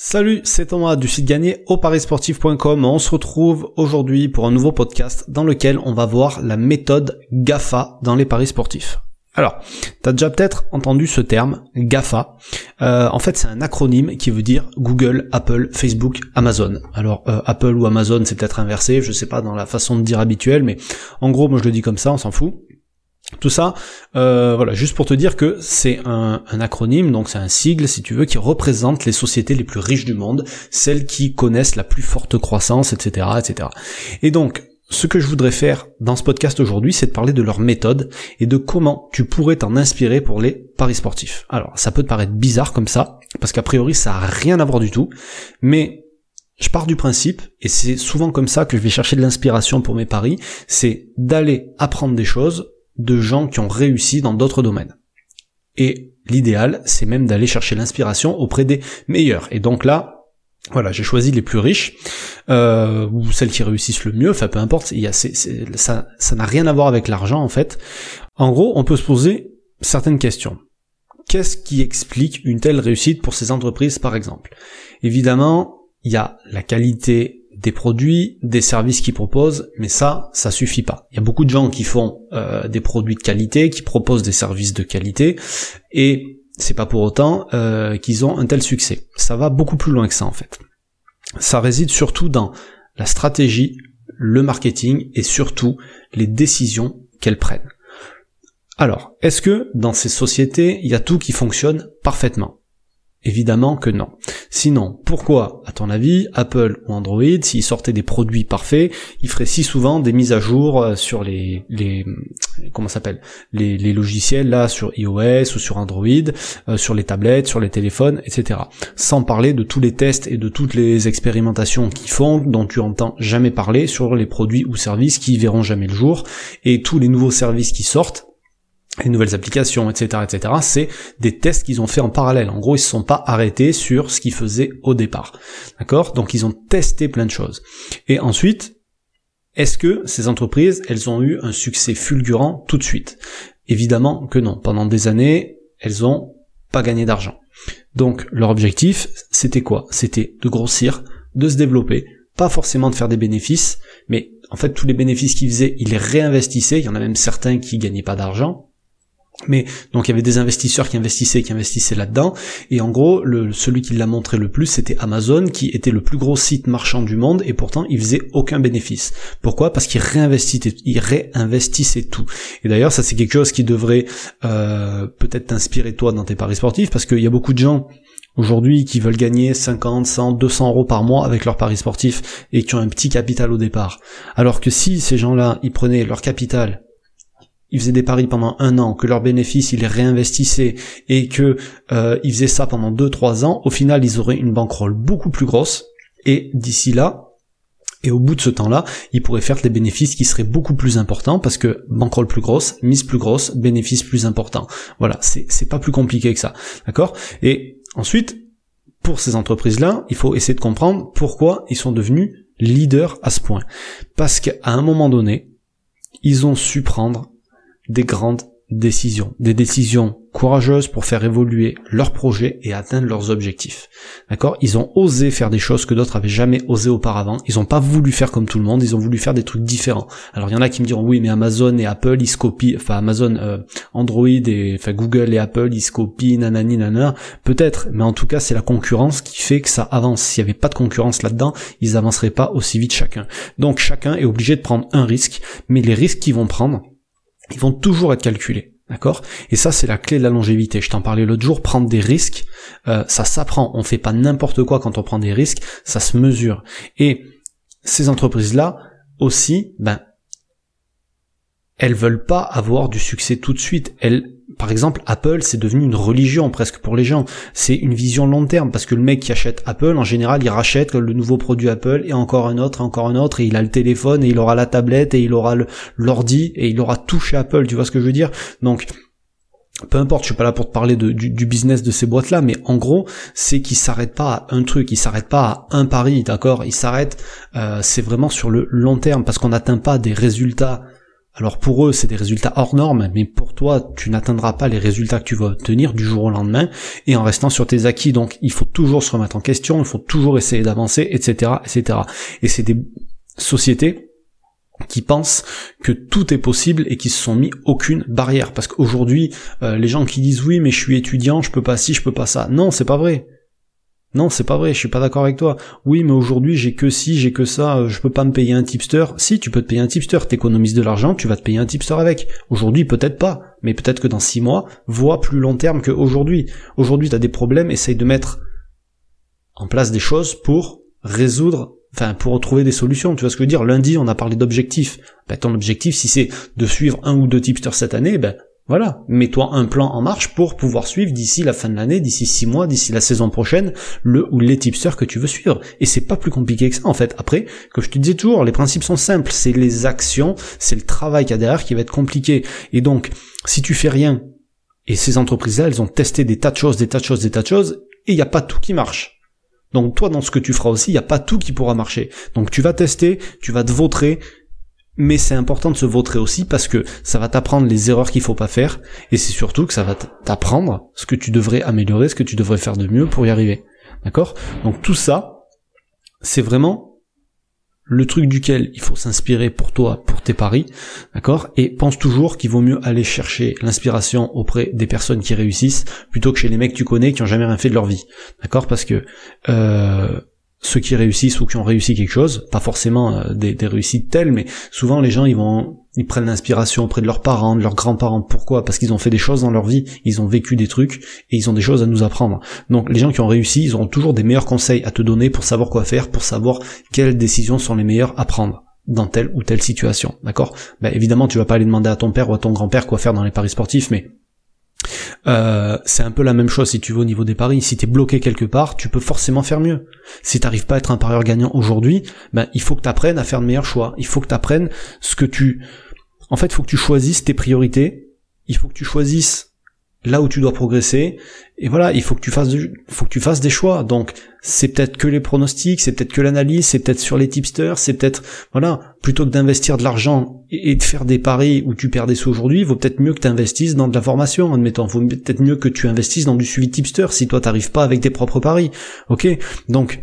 Salut, c'est Thomas du site gagné au parisportif.com. On se retrouve aujourd'hui pour un nouveau podcast dans lequel on va voir la méthode GAFA dans les paris sportifs. Alors, tu as déjà peut-être entendu ce terme, GAFA. Euh, en fait, c'est un acronyme qui veut dire Google, Apple, Facebook, Amazon. Alors, euh, Apple ou Amazon, c'est peut-être inversé, je sais pas dans la façon de dire habituelle, mais en gros, moi je le dis comme ça, on s'en fout. Tout ça, euh, voilà, juste pour te dire que c'est un, acronyme, donc c'est un sigle, si tu veux, qui représente les sociétés les plus riches du monde, celles qui connaissent la plus forte croissance, etc., etc. Et donc, ce que je voudrais faire dans ce podcast aujourd'hui, c'est de parler de leur méthode et de comment tu pourrais t'en inspirer pour les paris sportifs. Alors, ça peut te paraître bizarre comme ça, parce qu'a priori, ça a rien à voir du tout, mais je pars du principe, et c'est souvent comme ça que je vais chercher de l'inspiration pour mes paris, c'est d'aller apprendre des choses de gens qui ont réussi dans d'autres domaines. Et l'idéal, c'est même d'aller chercher l'inspiration auprès des meilleurs. Et donc là, voilà, j'ai choisi les plus riches, euh, ou celles qui réussissent le mieux, enfin peu importe, il y a, ça ça n'a rien à voir avec l'argent en fait. En gros, on peut se poser certaines questions. Qu'est-ce qui explique une telle réussite pour ces entreprises par exemple? Évidemment, il y a la qualité des produits, des services qu'ils proposent, mais ça, ça suffit pas. Il y a beaucoup de gens qui font euh, des produits de qualité, qui proposent des services de qualité, et c'est pas pour autant euh, qu'ils ont un tel succès. Ça va beaucoup plus loin que ça en fait. Ça réside surtout dans la stratégie, le marketing et surtout les décisions qu'elles prennent. Alors, est-ce que dans ces sociétés, il y a tout qui fonctionne parfaitement? Évidemment que non. Sinon, pourquoi, à ton avis, Apple ou Android, s'ils sortaient des produits parfaits, ils feraient si souvent des mises à jour euh, sur les, les comment s'appelle, les, les, logiciels là sur iOS ou sur Android, euh, sur les tablettes, sur les téléphones, etc. Sans parler de tous les tests et de toutes les expérimentations qu'ils font, dont tu entends jamais parler sur les produits ou services qui verront jamais le jour, et tous les nouveaux services qui sortent les nouvelles applications, etc., etc., c'est des tests qu'ils ont fait en parallèle. En gros, ils se sont pas arrêtés sur ce qu'ils faisaient au départ. D'accord? Donc, ils ont testé plein de choses. Et ensuite, est-ce que ces entreprises, elles ont eu un succès fulgurant tout de suite? Évidemment que non. Pendant des années, elles ont pas gagné d'argent. Donc, leur objectif, c'était quoi? C'était de grossir, de se développer, pas forcément de faire des bénéfices, mais en fait, tous les bénéfices qu'ils faisaient, ils les réinvestissaient. Il y en a même certains qui gagnaient pas d'argent, mais donc il y avait des investisseurs qui investissaient, qui investissaient là-dedans, et en gros, celui qui l'a montré le plus, c'était Amazon, qui était le plus gros site marchand du monde, et pourtant il faisait aucun bénéfice. Pourquoi? Parce qu'il réinvestissait, il réinvestissait tout. Et d'ailleurs, ça c'est quelque chose qui devrait euh, peut-être t'inspirer toi dans tes paris sportifs, parce qu'il y a beaucoup de gens aujourd'hui qui veulent gagner 50, 100, 200 euros par mois avec leur paris sportif et qui ont un petit capital au départ. Alors que si ces gens-là, ils prenaient leur capital ils faisaient des paris pendant un an, que leurs bénéfices ils les réinvestissaient et que euh, ils faisaient ça pendant deux trois ans, au final ils auraient une bankroll beaucoup plus grosse et d'ici là et au bout de ce temps-là, ils pourraient faire des bénéfices qui seraient beaucoup plus importants parce que bankroll plus grosse, mise plus grosse, bénéfices plus importants. Voilà, c'est pas plus compliqué que ça, d'accord? Et ensuite, pour ces entreprises-là, il faut essayer de comprendre pourquoi ils sont devenus leaders à ce point. Parce qu'à un moment donné, ils ont su prendre des grandes décisions, des décisions courageuses pour faire évoluer leurs projets et atteindre leurs objectifs. D'accord? Ils ont osé faire des choses que d'autres avaient jamais osé auparavant. Ils ont pas voulu faire comme tout le monde, ils ont voulu faire des trucs différents. Alors il y en a qui me diront oui, mais Amazon et Apple ils se copient, enfin Amazon, euh, Android et enfin Google et Apple ils se copient, nanani nanana. Peut-être, mais en tout cas c'est la concurrence qui fait que ça avance. S'il y avait pas de concurrence là-dedans, ils avanceraient pas aussi vite chacun. Donc chacun est obligé de prendre un risque, mais les risques qu'ils vont prendre ils vont toujours être calculés. D'accord? Et ça, c'est la clé de la longévité. Je t'en parlais l'autre jour, prendre des risques, euh, ça s'apprend. On fait pas n'importe quoi quand on prend des risques, ça se mesure. Et ces entreprises-là, aussi, ben, elles veulent pas avoir du succès tout de suite. Elles, par exemple, Apple, c'est devenu une religion presque pour les gens. C'est une vision long terme parce que le mec qui achète Apple, en général, il rachète le nouveau produit Apple et encore un autre, encore un autre, et il a le téléphone et il aura la tablette et il aura l'ordi et il aura tout chez Apple. Tu vois ce que je veux dire? Donc, peu importe, je suis pas là pour te parler du, business de ces boîtes-là, mais en gros, c'est qu'ils s'arrêtent pas à un truc, ils s'arrêtent pas à un pari, d'accord? Ils s'arrêtent, euh, c'est vraiment sur le long terme, parce qu'on n'atteint pas des résultats Alors pour eux, c'est des résultats hors normes, mais pour toi, tu n'atteindras pas les résultats que tu vas obtenir du jour au lendemain et en restant sur tes acquis. Donc il faut toujours se remettre en question, il faut toujours essayer d'avancer, etc., etc. Et c'est des sociétés qui pensent que tout est possible et qui se sont mis aucune barrière. Parce qu'aujourd'hui, euh, les gens qui disent oui mais je suis étudiant, je peux pas ci, je peux pas ça. Non, c'est pas vrai. Non, c'est pas vrai, je suis pas d'accord avec toi. Oui, mais aujourd'hui j'ai que ci, j'ai que ça, euh, je peux pas me payer un tipster. Si, tu peux te payer un tipster, t'économises de l'argent, tu vas te payer un tipster avec. Aujourd'hui, peut-être pas, mais peut-être que dans six mois, vois plus long terme qu'aujourd'hui. Aujourd'hui, t'as des problèmes, essaye de mettre en place des choses pour résoudre, enfin, pour trouver des solutions. Tu vois ce que je veux dire? Lundi, on a parlé d'objectifs. Ben, ton objectif, si c'est de suivre un ou deux tipsters cette année, ben, voilà, mets-toi un plan en marche pour pouvoir suivre d'ici la fin de l'année, d'ici six mois, d'ici la saison prochaine, le ou les tipsters que tu veux suivre. Et c'est pas plus compliqué que ça en fait. Après, comme je te disais toujours, les principes sont simples, c'est les actions, c'est le travail qu'il y a derrière qui va être compliqué. Et donc, si tu fais rien, et ces entreprises-là, elles ont testé des tas de choses, des tas de choses, des tas de choses, et il n'y a pas tout qui marche. Donc toi, dans ce que tu feras aussi, il n'y a pas tout qui pourra marcher. Donc tu vas tester, tu vas te vautrer, mais c'est important de se vautrer aussi parce que ça va t'apprendre les erreurs qu'il faut pas faire et c'est surtout que ça va t'apprendre ce que tu devrais améliorer, ce que tu devrais faire de mieux pour y arriver. D'accord? Donc tout ça, c'est vraiment le truc duquel il faut s'inspirer pour toi, pour tes paris, d'accord? Et pense toujours qu'il vaut mieux aller chercher l'inspiration auprès des personnes qui réussissent plutôt que chez les mecs que tu connais qui ont jamais rien fait de leur vie, d'accord? Parce que euh, ceux qui réussissent ou qui ont réussi quelque chose, pas forcément euh, des, réussites telles, mais souvent les gens ils vont ils prennent l'inspiration auprès de leurs parents, de leurs grands-parents. Pourquoi? Parce qu'ils ont fait des choses dans leur vie, ils ont vécu des trucs et ils ont des choses à nous apprendre. Donc les gens qui ont réussi, ils auront toujours des meilleurs conseils à te donner pour savoir quoi faire, pour savoir quelles décisions sont les meilleures à prendre dans telle ou telle situation. D'accord? Ben, Évidemment, tu vas pas aller demander à ton père ou à ton grand-père quoi faire dans les paris sportifs, mais euh, c'est un peu la même chose si tu veux au niveau des paris. Si tu es bloqué quelque part, tu peux forcément faire mieux. Si t'arrives pas à être un parieur gagnant aujourd'hui, ben il faut que tu apprennes à faire de meilleurs choix. Il faut que tu apprennes ce que tu... En fait, il faut que tu choisisses tes priorités. Il faut que tu choisisses là où tu dois progresser. Et voilà il faut que tu fasses faut que tu fasses des choix. Donc c'est peut-être que les pronostics c'est peut-être que l'analyse c'est peut-être sur les tipsters c'est peut-être voilà plutôt que d'investir de l'argent et de faire des paris où tu perds des sous aujourd'hui vaut peut-être mieux que tu investisses dans de la formation admettons. Vaut peut-être mieux que tu investisses dans du suivi tipster si toi t'arrives pas avec tes propres paris. Ok? Donc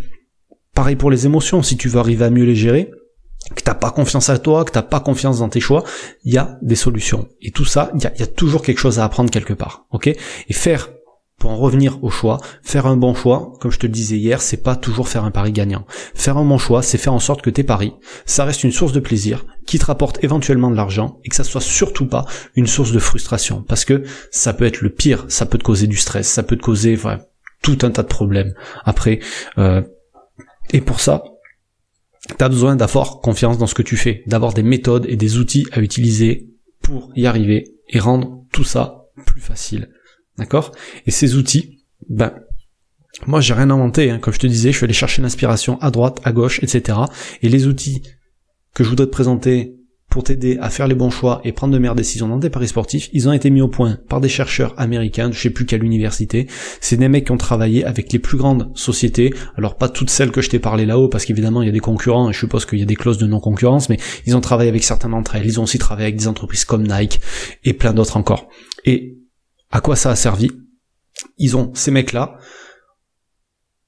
pareil pour les émotions. Si tu veux arriver à mieux les gérer que t'as pas confiance à toi, que t'as pas confiance dans tes choix, il y a des solutions. Et tout ça, il y a, toujours quelque chose à apprendre quelque part. Ok? Et faire, pour en revenir au choix, faire un bon choix, comme je te le disais hier, c'est pas toujours faire un pari gagnant. Faire un bon choix, c'est faire en sorte que tes paris, ça reste une source de plaisir, qui te rapporte éventuellement de l'argent, et que ça soit surtout pas une source de frustration. Parce que ça peut être le pire, ça peut te causer du stress, ça peut te causer tout un tas de problèmes. Après, euh, et pour ça, T'as besoin d'avoir confiance dans ce que tu fais, d'avoir des méthodes et des outils à utiliser pour y arriver et rendre tout ça plus facile. D'accord? Et ces outils, ben, moi j'ai rien inventé, hein. comme je te disais, je suis allé chercher l'inspiration à droite, à gauche, etc. Et les outils que je voudrais te présenter pour t'aider à faire les bons choix et prendre de meilleures décisions dans tes paris sportifs, ils ont été mis au point par des chercheurs américains, je sais plus quelle université. C'est des mecs qui ont travaillé avec les plus grandes sociétés. Alors pas toutes celles que je t'ai parlé là-haut, parce qu'évidemment il y a des concurrents et je suppose qu'il y a des clauses de non-concurrence, mais ils ont travaillé avec certaines d'entre elles. Ils ont aussi travaillé avec des entreprises comme Nike et plein d'autres encore. Et à quoi ça a servi? Ils ont ces mecs-là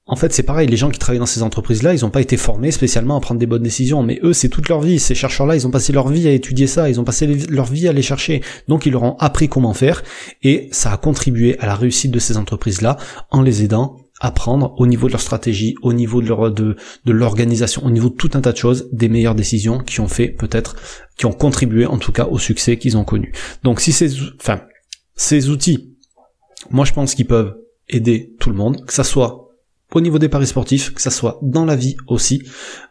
en fait, c'est pareil, les gens qui travaillent dans ces entreprises-là, ils n'ont pas été formés spécialement à prendre des bonnes décisions, mais eux, c'est toute leur vie. Ces chercheurs-là, ils ont passé leur vie à étudier ça, ils ont passé leur vie à les chercher. Donc, ils leur ont appris comment faire, et ça a contribué à la réussite de ces entreprises-là en les aidant à prendre au niveau de leur stratégie, au niveau de leur de, de l'organisation, au niveau de tout un tas de choses, des meilleures décisions qui ont fait peut-être, qui ont contribué en tout cas au succès qu'ils ont connu. Donc, si ces, enfin, ces outils, moi, je pense qu'ils peuvent aider tout le monde, que ça soit au niveau des paris sportifs, que ça soit dans la vie aussi.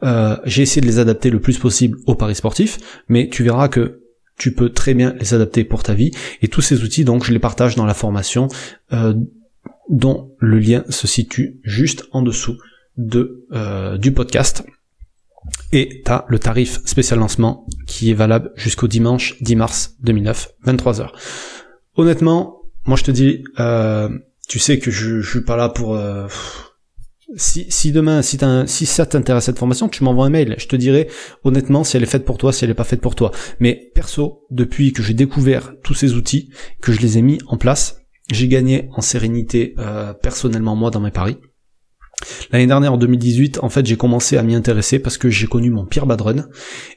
Euh, j'ai essayé de les adapter le plus possible aux paris sportifs, mais tu verras que tu peux très bien les adapter pour ta vie. Et tous ces outils, donc, je les partage dans la formation, euh, dont le lien se situe juste en dessous de euh, du podcast. Et tu as le tarif spécial lancement qui est valable jusqu'au dimanche 10 mars 2009, 23h. Honnêtement, moi je te dis, tu sais que je, je suis pas là pour si, si demain, si, si ça t'intéresse cette formation, tu m'envoies un mail. Je te dirai honnêtement si elle est faite pour toi, si elle est pas faite pour toi. Mais perso, depuis que j'ai découvert tous ces outils, que je les ai mis en place, j'ai gagné en sérénité euh, personnellement moi dans mes paris. L'année dernière, en 2018, en fait, j'ai commencé à m'y intéresser parce que j'ai connu mon pire bad run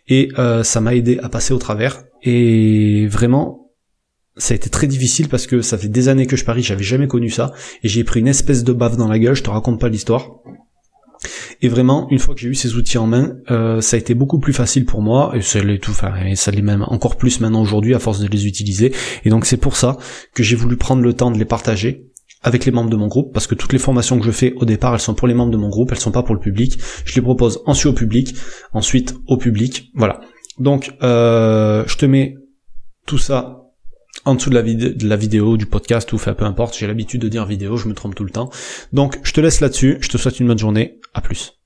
et euh, ça m'a aidé à passer au travers. Et vraiment, ça a été très difficile parce que ça fait des années que je parie, j'avais jamais connu ça et j'ai pris une espèce de baffe dans la gueule. Je te raconte pas l'histoire. Et vraiment, une fois que j'ai eu ces outils en main, euh, ça a été beaucoup plus facile pour moi, et ça l'est tout, enfin, et ça l'est même encore plus maintenant aujourd'hui à force de les utiliser. Et donc c'est pour ça que j'ai voulu prendre le temps de les partager avec les membres de mon groupe, parce que toutes les formations que je fais au départ, elles sont pour les membres de mon groupe, elles sont pas pour le public. Je les propose ensuite au public, ensuite au public, voilà. Donc, euh, je te mets tout ça en dessous de la, de vidéo, du podcast, ou fait peu importe, j'ai l'habitude de dire vidéo, je me trompe tout le temps. Donc, je te laisse là-dessus, je te souhaite une bonne journée, à plus.